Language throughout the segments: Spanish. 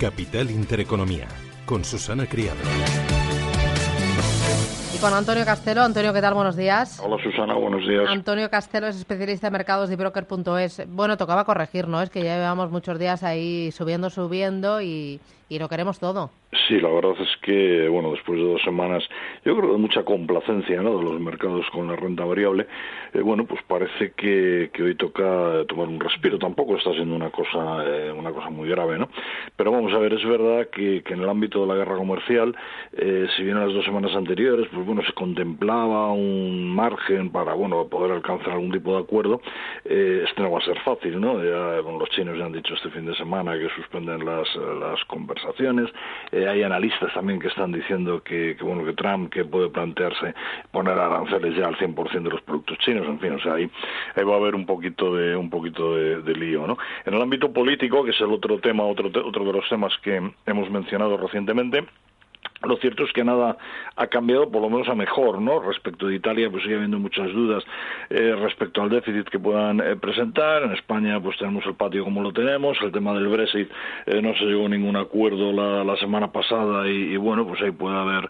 Capital Intereconomía, con Susana Criado. Y con Antonio Castelo. Antonio, ¿qué tal? Buenos días. Hola Susana, buenos días. Antonio Castelo es especialista en mercados de broker.es. Bueno, tocaba corregir, ¿no? Es que ya llevamos muchos días ahí subiendo, subiendo y, y lo queremos todo. Sí, la verdad es que, bueno, después de dos semanas, yo creo de mucha complacencia de los mercados con la renta variable, eh, bueno, pues parece que, que, hoy toca tomar un respiro. Tampoco está siendo una cosa, eh, una cosa muy grave, ¿no? Pero vamos a ver, es verdad que, en el ámbito de la guerra comercial, eh, si bien en las dos semanas anteriores, pues bueno, se contemplaba un margen para, bueno, poder alcanzar algún tipo de acuerdo, este no va a ser fácil, ¿no? Ya, los chinos ya han dicho este fin de semana que suspenden las, las conversaciones. Eh, hay analistas también que están diciendo que, que, bueno que Trump que puede plantearse poner aranceles ya al 100% de los productos chinos, en fin, o sea, ahí, ahí va a haber un poquito de un poquito de, de, lío, ¿no? En el ámbito político, que es el otro tema, otro otro de los temas que hemos mencionado recientemente, lo cierto es que nada ha cambiado, por lo menos a mejor, ¿no? Respecto de Italia, pues sigue habiendo muchas dudas eh, respecto al déficit que puedan eh, presentar. En España, pues tenemos el patio como lo tenemos. El tema del Brexit eh, no se llegó a ningún acuerdo la, la semana pasada y, y, bueno, pues ahí puede haber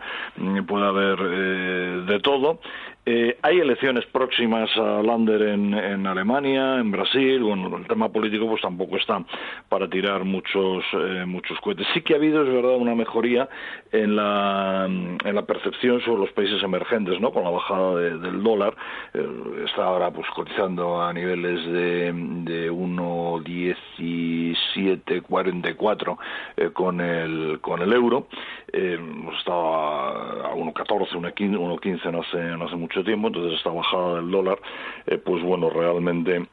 puede haber eh, de todo. Eh, hay elecciones próximas a Lander en, en, Alemania, en Brasil. Bueno, el tema político pues tampoco está para tirar muchos eh, muchos cohetes. Sí que ha habido, es verdad, una mejoría en la, en la percepción sobre los países emergentes, ¿no? Con la bajada de, del dólar. Eh, está ahora pues cotizando a niveles de, de 1,1744 eh, con el con el euro. Eh, estaba a 1,14, 1,15 no hace, no hace mucho tiempo, entonces esta bajada del dólar, eh, pues bueno, realmente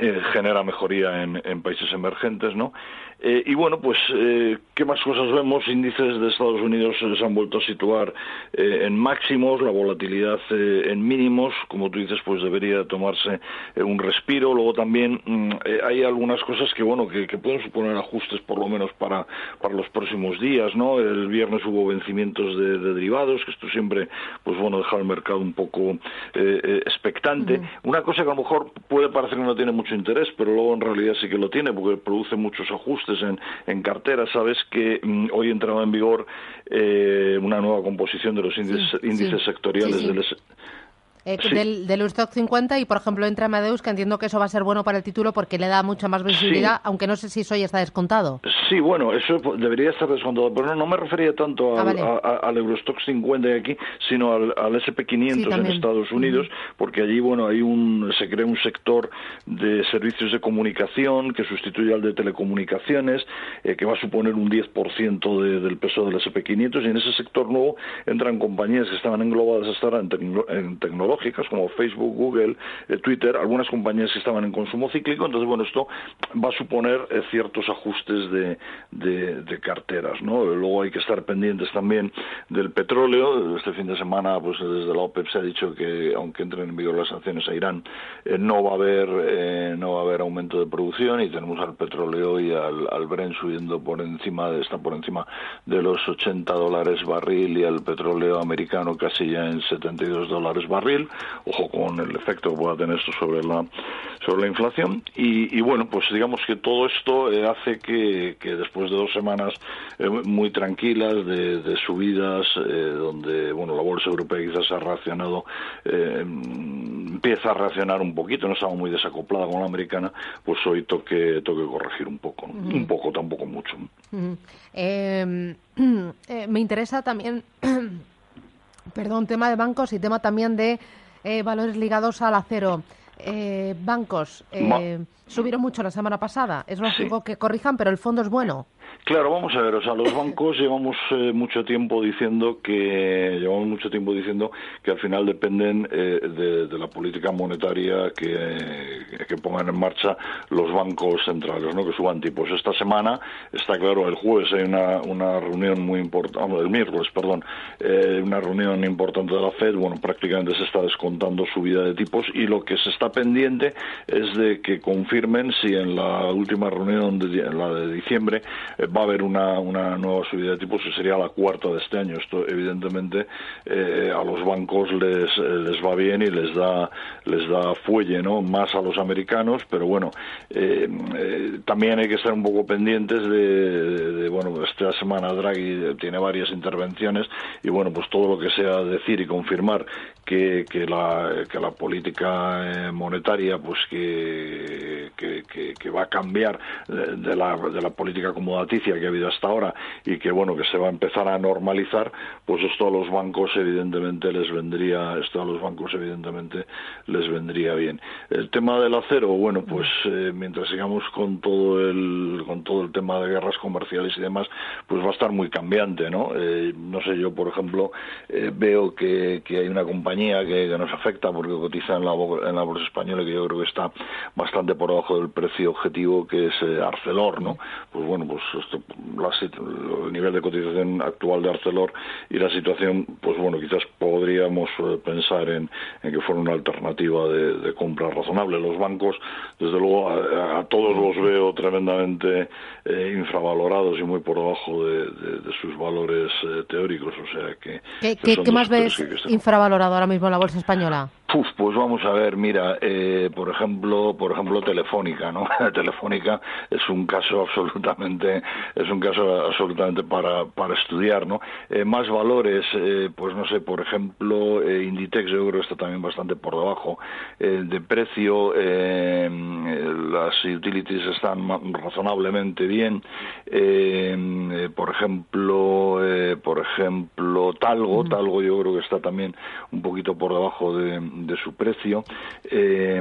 eh, genera mejoría en, en, países emergentes, ¿no? Eh, y bueno, pues, eh, ¿qué más cosas vemos? Índices de Estados Unidos se han vuelto a situar eh, en máximos, la volatilidad eh, en mínimos, como tú dices, pues debería tomarse un respiro. Luego también mm, hay algunas cosas que, bueno, que, que, pueden suponer ajustes por lo menos para, para los próximos días, ¿no? El viernes hubo vencimientos de, de derivados, que esto siempre, pues bueno, deja el mercado un poco expectante. Uh -huh. Una cosa que a lo mejor puede parecer que no tiene mucho interés, pero luego en realidad sí que lo tiene, porque produce muchos ajustes en, en cartera. Sabes que mm, hoy entraba en vigor eh, una nueva composición de los índices, sí, índices sí. sectoriales sí, del eh, sí. del, del Eurostock 50 y, por ejemplo, entra Amadeus, que entiendo que eso va a ser bueno para el título porque le da mucha más visibilidad, sí. aunque no sé si eso ya está descontado. Sí, bueno, eso debería estar descontado, pero no, no me refería tanto al, ah, vale. a, a, al Eurostock 50 de aquí, sino al, al SP500 sí, en Estados Unidos, porque allí, bueno, hay un, se crea un sector de servicios de comunicación que sustituye al de telecomunicaciones, eh, que va a suponer un 10% de, del peso del SP500, y en ese sector nuevo entran compañías que estaban englobadas hasta ahora en, tecno, en tecnología tecnológicas como Facebook, Google, eh, Twitter, algunas compañías que estaban en consumo cíclico, entonces bueno, esto va a suponer eh, ciertos ajustes de, carteras, ¿no? Luego hay que estar pendientes también del petróleo, este fin de semana pues desde la OPEP se ha dicho que aunque entren en vigor las sanciones a Irán, eh, no va a haber no va a haber aumento de producción y tenemos al petróleo y al, al Brent subiendo por encima de, está por encima de los 80 dólares barril y al petróleo americano casi ya en 72 dólares barril ojo con el efecto que pueda tener esto sobre la sobre la inflación y, y bueno pues digamos que todo esto eh, hace que, que, después de dos semanas eh, muy tranquilas de, de subidas eh, donde bueno la bolsa europea quizás ha reaccionado empieza a reaccionar un poquito no estaba muy desacoplada con la americana pues hoy toque toque corregir un poco ¿no? uh -huh. un poco tampoco mucho uh -huh. me interesa también perdón tema de bancos y tema también de eh, valores ligados al acero. Eh, bancos eh, subieron mucho la semana pasada. Es lógico sí. que corrijan, pero el fondo es bueno. Claro, vamos a ver, o sea, los bancos llevamos eh, mucho tiempo diciendo que llevamos mucho tiempo diciendo que al final dependen eh, de, de, la política monetaria que, que, pongan en marcha los bancos centrales, ¿no? Que suban tipos. Esta semana está claro, el jueves hay una, una reunión muy importante, el miércoles, perdón, eh, una reunión importante de la Fed. Bueno, prácticamente se está descontando subida de tipos y lo que se está pendiente es de que confirmen si en la última reunión de, en la de diciembre va a haber una, una nueva subida de tipos que sería la cuarta de este año. Esto, evidentemente, a los bancos les, les va bien y les da, les da fuelle, ¿no? Más a los americanos, pero bueno, también hay que estar un poco pendientes de, de, bueno, esta semana Draghi tiene varias intervenciones y bueno, pues todo lo que sea decir y confirmar que, que, la, que la política eh, monetaria pues que, que, va a cambiar de, la, de la política acomodaticia que ha habido hasta ahora y que bueno que se va a empezar a normalizar pues esto a los bancos evidentemente les vendría esto a los bancos evidentemente les vendría bien. El tema del acero bueno pues eh, mientras sigamos con todo el con todo el tema de guerras comerciales y demás pues va a estar muy cambiante no eh, no sé yo por ejemplo veo que, que hay una compañía que, nos afecta porque cotiza en la, en la bolsa española que yo creo que está bastante por debajo del precio objetivo que es eh, Arcelor, ¿no? Pues bueno, pues el nivel de cotización actual de Arcelor y la situación, pues bueno, quizás podríamos eh, pensar en, que fuera una alternativa de, compra razonable. Los bancos, desde luego, a, todos los veo tremendamente eh, infravalorados y muy por debajo de, sus valores teóricos, o sea que... ¿Qué, más ves infravalorado ahora mismo la bolsa española? Pues vamos a ver, mira, eh, por ejemplo, por ejemplo Telefónica, ¿no? Telefónica es un caso absolutamente, es un caso absolutamente para, para estudiar, ¿no? Eh, más valores, eh, pues no sé, por ejemplo, Inditex yo creo que está también bastante por debajo de precio, las utilities están razonablemente bien, por ejemplo, por ejemplo Talgo, Talgo yo creo que está también un poquito por debajo de de su precio. Eh,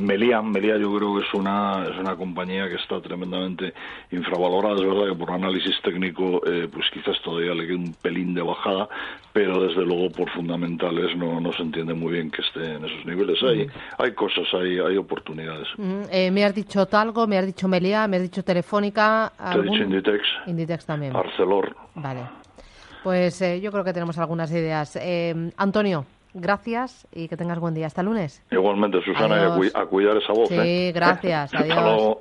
Meliá, Meliá yo creo que es una, es una compañía que está tremendamente infravalorada. Es verdad que por análisis técnico eh, pues quizás todavía le queda un pelín de bajada, pero desde luego por fundamentales no, no se entiende muy bien que esté en esos niveles. Hay, hay cosas, hay, hay oportunidades. Eh, me has dicho Talgo, me has dicho Meliá, me has dicho Telefónica. Te he dicho Inditex. Inditex también. Arcelor. Vale. Pues yo creo que tenemos algunas ideas. Antonio, gracias y que tengas buen día. Hasta lunes. Igualmente, Susana, y a, cuidar esa voz. Sí, gracias. Adiós.